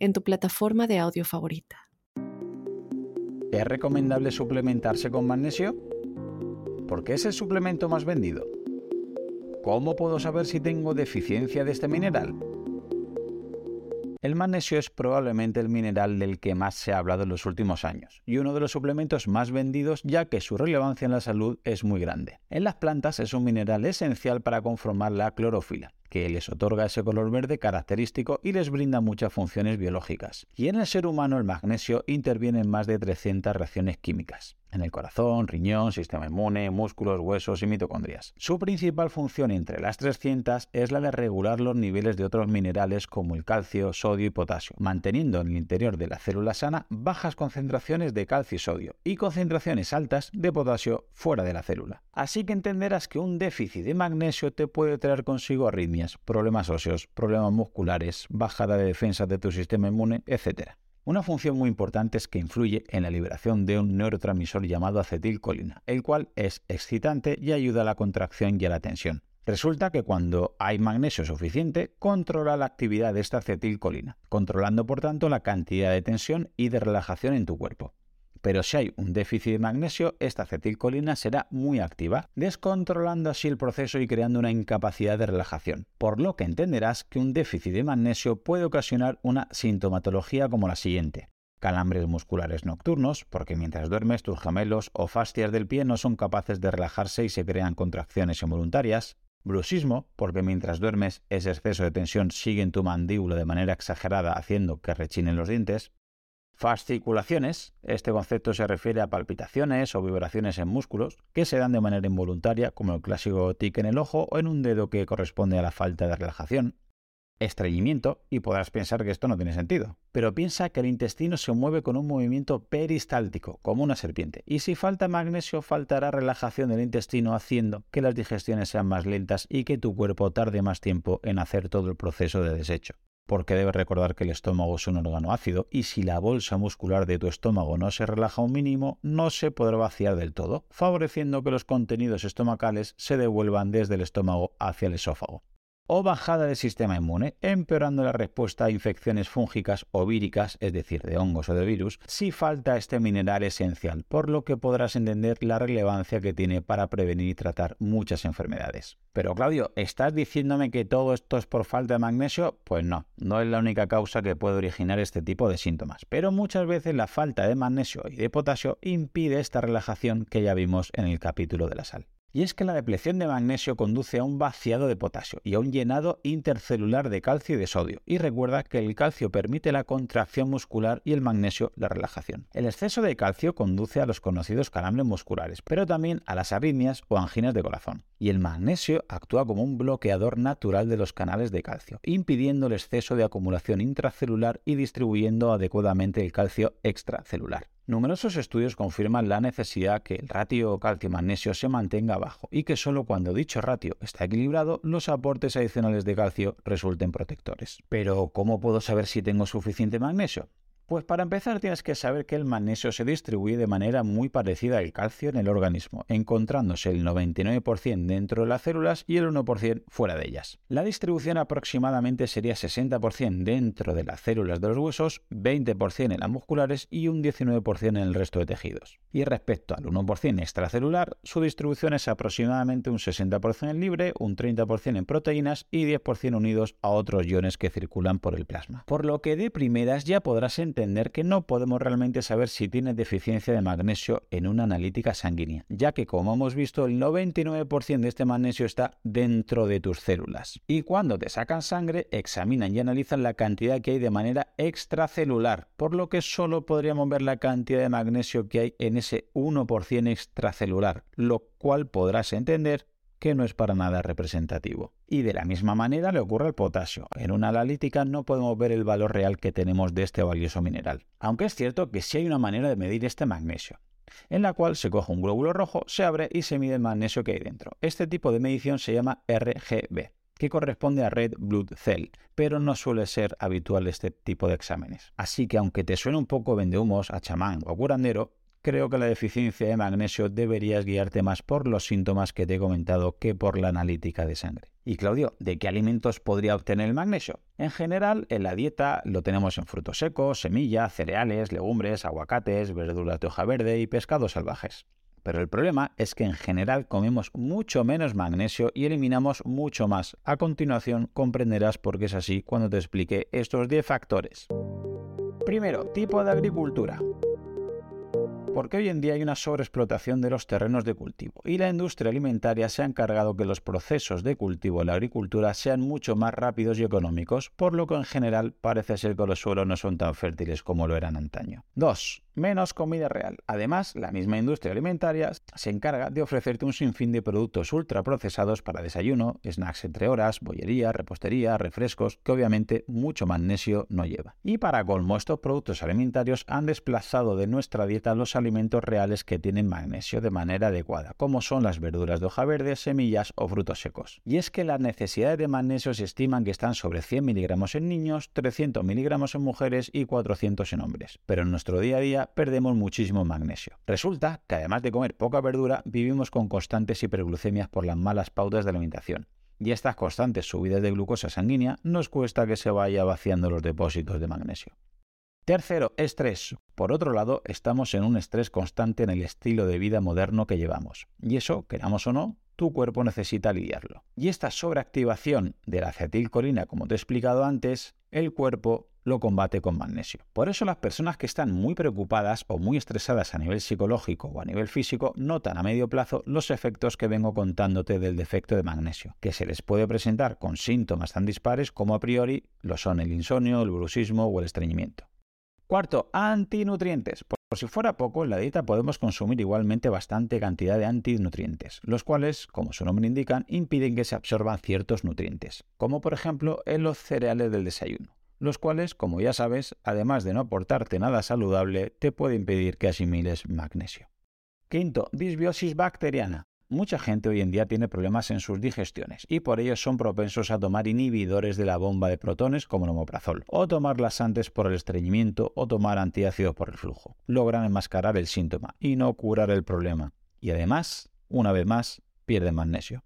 en tu plataforma de audio favorita. ¿Es recomendable suplementarse con magnesio? ¿Por qué es el suplemento más vendido? ¿Cómo puedo saber si tengo deficiencia de este mineral? El magnesio es probablemente el mineral del que más se ha hablado en los últimos años y uno de los suplementos más vendidos ya que su relevancia en la salud es muy grande. En las plantas es un mineral esencial para conformar la clorofila, que les otorga ese color verde característico y les brinda muchas funciones biológicas. Y en el ser humano el magnesio interviene en más de 300 reacciones químicas en el corazón, riñón, sistema inmune, músculos, huesos y mitocondrias. Su principal función entre las 300 es la de regular los niveles de otros minerales como el calcio, sodio y potasio, manteniendo en el interior de la célula sana bajas concentraciones de calcio y sodio y concentraciones altas de potasio fuera de la célula. Así que entenderás que un déficit de magnesio te puede traer consigo problemas óseos, problemas musculares, bajada de defensa de tu sistema inmune, etc. Una función muy importante es que influye en la liberación de un neurotransmisor llamado acetilcolina, el cual es excitante y ayuda a la contracción y a la tensión. Resulta que cuando hay magnesio suficiente, controla la actividad de esta acetilcolina, controlando por tanto la cantidad de tensión y de relajación en tu cuerpo. Pero si hay un déficit de magnesio, esta acetilcolina será muy activa, descontrolando así el proceso y creando una incapacidad de relajación, por lo que entenderás que un déficit de magnesio puede ocasionar una sintomatología como la siguiente. Calambres musculares nocturnos, porque mientras duermes tus gemelos o fascias del pie no son capaces de relajarse y se crean contracciones involuntarias. Bruxismo, porque mientras duermes ese exceso de tensión sigue en tu mandíbula de manera exagerada haciendo que rechinen los dientes. Fasciculaciones. Este concepto se refiere a palpitaciones o vibraciones en músculos que se dan de manera involuntaria, como el clásico tic en el ojo o en un dedo que corresponde a la falta de relajación. Estreñimiento, y podrás pensar que esto no tiene sentido, pero piensa que el intestino se mueve con un movimiento peristáltico, como una serpiente, y si falta magnesio faltará relajación del intestino haciendo que las digestiones sean más lentas y que tu cuerpo tarde más tiempo en hacer todo el proceso de desecho porque debes recordar que el estómago es un órgano ácido y si la bolsa muscular de tu estómago no se relaja un mínimo, no se podrá vaciar del todo, favoreciendo que los contenidos estomacales se devuelvan desde el estómago hacia el esófago o bajada del sistema inmune, empeorando la respuesta a infecciones fúngicas o víricas, es decir, de hongos o de virus, si falta este mineral esencial, por lo que podrás entender la relevancia que tiene para prevenir y tratar muchas enfermedades. Pero Claudio, ¿estás diciéndome que todo esto es por falta de magnesio? Pues no, no es la única causa que puede originar este tipo de síntomas, pero muchas veces la falta de magnesio y de potasio impide esta relajación que ya vimos en el capítulo de la sal. Y es que la depleción de magnesio conduce a un vaciado de potasio y a un llenado intercelular de calcio y de sodio. Y recuerda que el calcio permite la contracción muscular y el magnesio la relajación. El exceso de calcio conduce a los conocidos calambres musculares, pero también a las arritmias o anginas de corazón. Y el magnesio actúa como un bloqueador natural de los canales de calcio, impidiendo el exceso de acumulación intracelular y distribuyendo adecuadamente el calcio extracelular. Numerosos estudios confirman la necesidad que el ratio calcio-magnesio se mantenga bajo y que solo cuando dicho ratio está equilibrado los aportes adicionales de calcio resulten protectores. Pero ¿cómo puedo saber si tengo suficiente magnesio? Pues para empezar tienes que saber que el magnesio se distribuye de manera muy parecida al calcio en el organismo, encontrándose el 99% dentro de las células y el 1% fuera de ellas. La distribución aproximadamente sería 60% dentro de las células de los huesos, 20% en las musculares y un 19% en el resto de tejidos. Y respecto al 1% extracelular, su distribución es aproximadamente un 60% en libre, un 30% en proteínas y 10% unidos a otros iones que circulan por el plasma. Por lo que de primeras ya podrás entender que no podemos realmente saber si tiene deficiencia de magnesio en una analítica sanguínea, ya que como hemos visto el 99% de este magnesio está dentro de tus células. Y cuando te sacan sangre, examinan y analizan la cantidad que hay de manera extracelular, por lo que solo podríamos ver la cantidad de magnesio que hay en ese 1% extracelular, lo cual podrás entender que no es para nada representativo. Y de la misma manera le ocurre al potasio. En una analítica no podemos ver el valor real que tenemos de este valioso mineral. Aunque es cierto que sí hay una manera de medir este magnesio en la cual se coge un glóbulo rojo, se abre y se mide el magnesio que hay dentro. Este tipo de medición se llama RGB que corresponde a Red Blood Cell, pero no suele ser habitual este tipo de exámenes. Así que aunque te suene un poco vendehumos a chamán o curandero, creo que la deficiencia de magnesio deberías guiarte más por los síntomas que te he comentado que por la analítica de sangre. Y Claudio, ¿de qué alimentos podría obtener el magnesio? En general, en la dieta lo tenemos en frutos secos, semillas, cereales, legumbres, aguacates, verduras de hoja verde y pescados salvajes. Pero el problema es que en general comemos mucho menos magnesio y eliminamos mucho más. A continuación comprenderás por qué es así cuando te explique estos 10 factores. Primero, tipo de agricultura porque hoy en día hay una sobreexplotación de los terrenos de cultivo y la industria alimentaria se ha encargado que los procesos de cultivo en la agricultura sean mucho más rápidos y económicos, por lo que en general parece ser que los suelos no son tan fértiles como lo eran antaño. 2 menos comida real. Además, la misma industria alimentaria se encarga de ofrecerte un sinfín de productos ultraprocesados para desayuno, snacks entre horas, bollería, repostería, refrescos, que obviamente mucho magnesio no lleva. Y para colmo, estos productos alimentarios han desplazado de nuestra dieta los alimentos reales que tienen magnesio de manera adecuada, como son las verduras de hoja verde, semillas o frutos secos. Y es que las necesidades de magnesio se estiman que están sobre 100 miligramos en niños, 300 miligramos en mujeres y 400 en hombres. Pero en nuestro día a día perdemos muchísimo magnesio. Resulta que además de comer poca verdura, vivimos con constantes hiperglucemias por las malas pautas de alimentación. Y estas constantes subidas de glucosa sanguínea nos cuesta que se vaya vaciando los depósitos de magnesio. Tercero, estrés. Por otro lado, estamos en un estrés constante en el estilo de vida moderno que llevamos. Y eso, queramos o no, tu cuerpo necesita lidiarlo. Y esta sobreactivación de la acetilcolina, como te he explicado antes, el cuerpo lo combate con magnesio. Por eso las personas que están muy preocupadas o muy estresadas a nivel psicológico o a nivel físico notan a medio plazo los efectos que vengo contándote del defecto de magnesio, que se les puede presentar con síntomas tan dispares como a priori lo son el insomnio, el bruxismo o el estreñimiento. Cuarto, antinutrientes. Por si fuera poco, en la dieta podemos consumir igualmente bastante cantidad de antinutrientes, los cuales, como su nombre indican, impiden que se absorban ciertos nutrientes, como por ejemplo en los cereales del desayuno los cuales, como ya sabes, además de no aportarte nada saludable, te puede impedir que asimiles magnesio. Quinto, disbiosis bacteriana. Mucha gente hoy en día tiene problemas en sus digestiones y por ello son propensos a tomar inhibidores de la bomba de protones como el omeprazol, o tomar laxantes por el estreñimiento o tomar antiácidos por el flujo. Logran enmascarar el síntoma y no curar el problema. Y además, una vez más, pierden magnesio.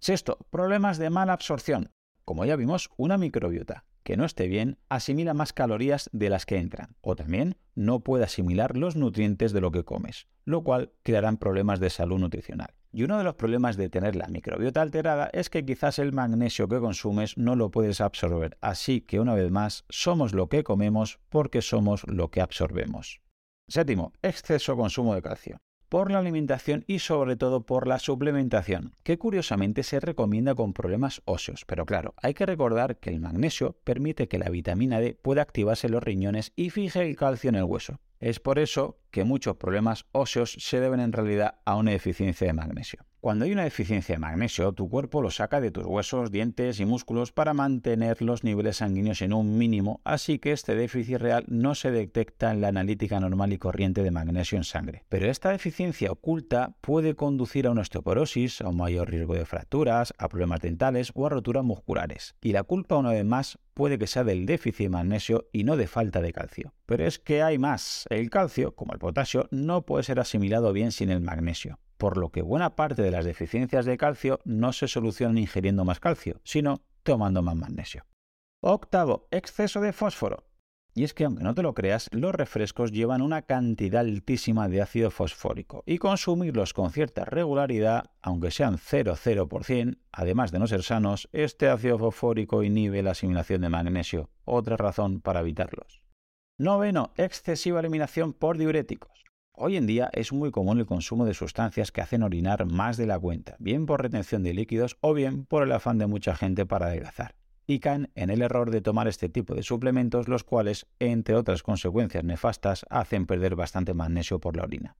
Sexto, problemas de mala absorción. Como ya vimos, una microbiota que no esté bien asimila más calorías de las que entran, o también no puede asimilar los nutrientes de lo que comes, lo cual crearán problemas de salud nutricional. Y uno de los problemas de tener la microbiota alterada es que quizás el magnesio que consumes no lo puedes absorber, así que una vez más somos lo que comemos porque somos lo que absorbemos. Séptimo, exceso consumo de calcio por la alimentación y sobre todo por la suplementación, que curiosamente se recomienda con problemas óseos. Pero claro, hay que recordar que el magnesio permite que la vitamina D pueda activarse en los riñones y fije el calcio en el hueso. Es por eso que muchos problemas óseos se deben en realidad a una deficiencia de magnesio. Cuando hay una deficiencia de magnesio, tu cuerpo lo saca de tus huesos, dientes y músculos para mantener los niveles sanguíneos en un mínimo, así que este déficit real no se detecta en la analítica normal y corriente de magnesio en sangre. Pero esta deficiencia oculta puede conducir a una osteoporosis, a un mayor riesgo de fracturas, a problemas dentales o a roturas musculares. Y la culpa, una vez más, puede que sea del déficit de magnesio y no de falta de calcio. Pero es que hay más. El calcio, como el potasio, no puede ser asimilado bien sin el magnesio por lo que buena parte de las deficiencias de calcio no se solucionan ingiriendo más calcio, sino tomando más magnesio. Octavo, exceso de fósforo. Y es que aunque no te lo creas, los refrescos llevan una cantidad altísima de ácido fosfórico y consumirlos con cierta regularidad, aunque sean 0,0%, además de no ser sanos, este ácido fosfórico inhibe la asimilación de magnesio, otra razón para evitarlos. Noveno, excesiva eliminación por diuréticos. Hoy en día es muy común el consumo de sustancias que hacen orinar más de la cuenta, bien por retención de líquidos o bien por el afán de mucha gente para adelgazar. Y caen en el error de tomar este tipo de suplementos, los cuales, entre otras consecuencias nefastas, hacen perder bastante magnesio por la orina.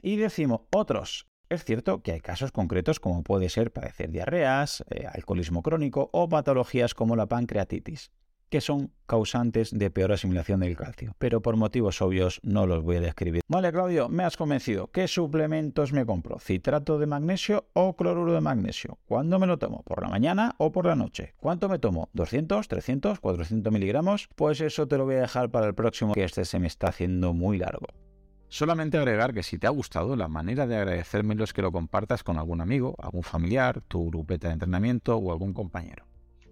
Y decimos otros, Es cierto que hay casos concretos como puede ser padecer diarreas, eh, alcoholismo crónico o patologías como la pancreatitis que son causantes de peor asimilación del calcio, pero por motivos obvios no los voy a describir. Vale, Claudio, me has convencido. ¿Qué suplementos me compro? ¿Citrato de magnesio o cloruro de magnesio? ¿Cuándo me lo tomo? ¿Por la mañana o por la noche? ¿Cuánto me tomo? ¿200, 300, 400 miligramos? Pues eso te lo voy a dejar para el próximo, que este se me está haciendo muy largo. Solamente agregar que si te ha gustado, la manera de agradecérmelo es que lo compartas con algún amigo, algún familiar, tu grupeta de entrenamiento o algún compañero.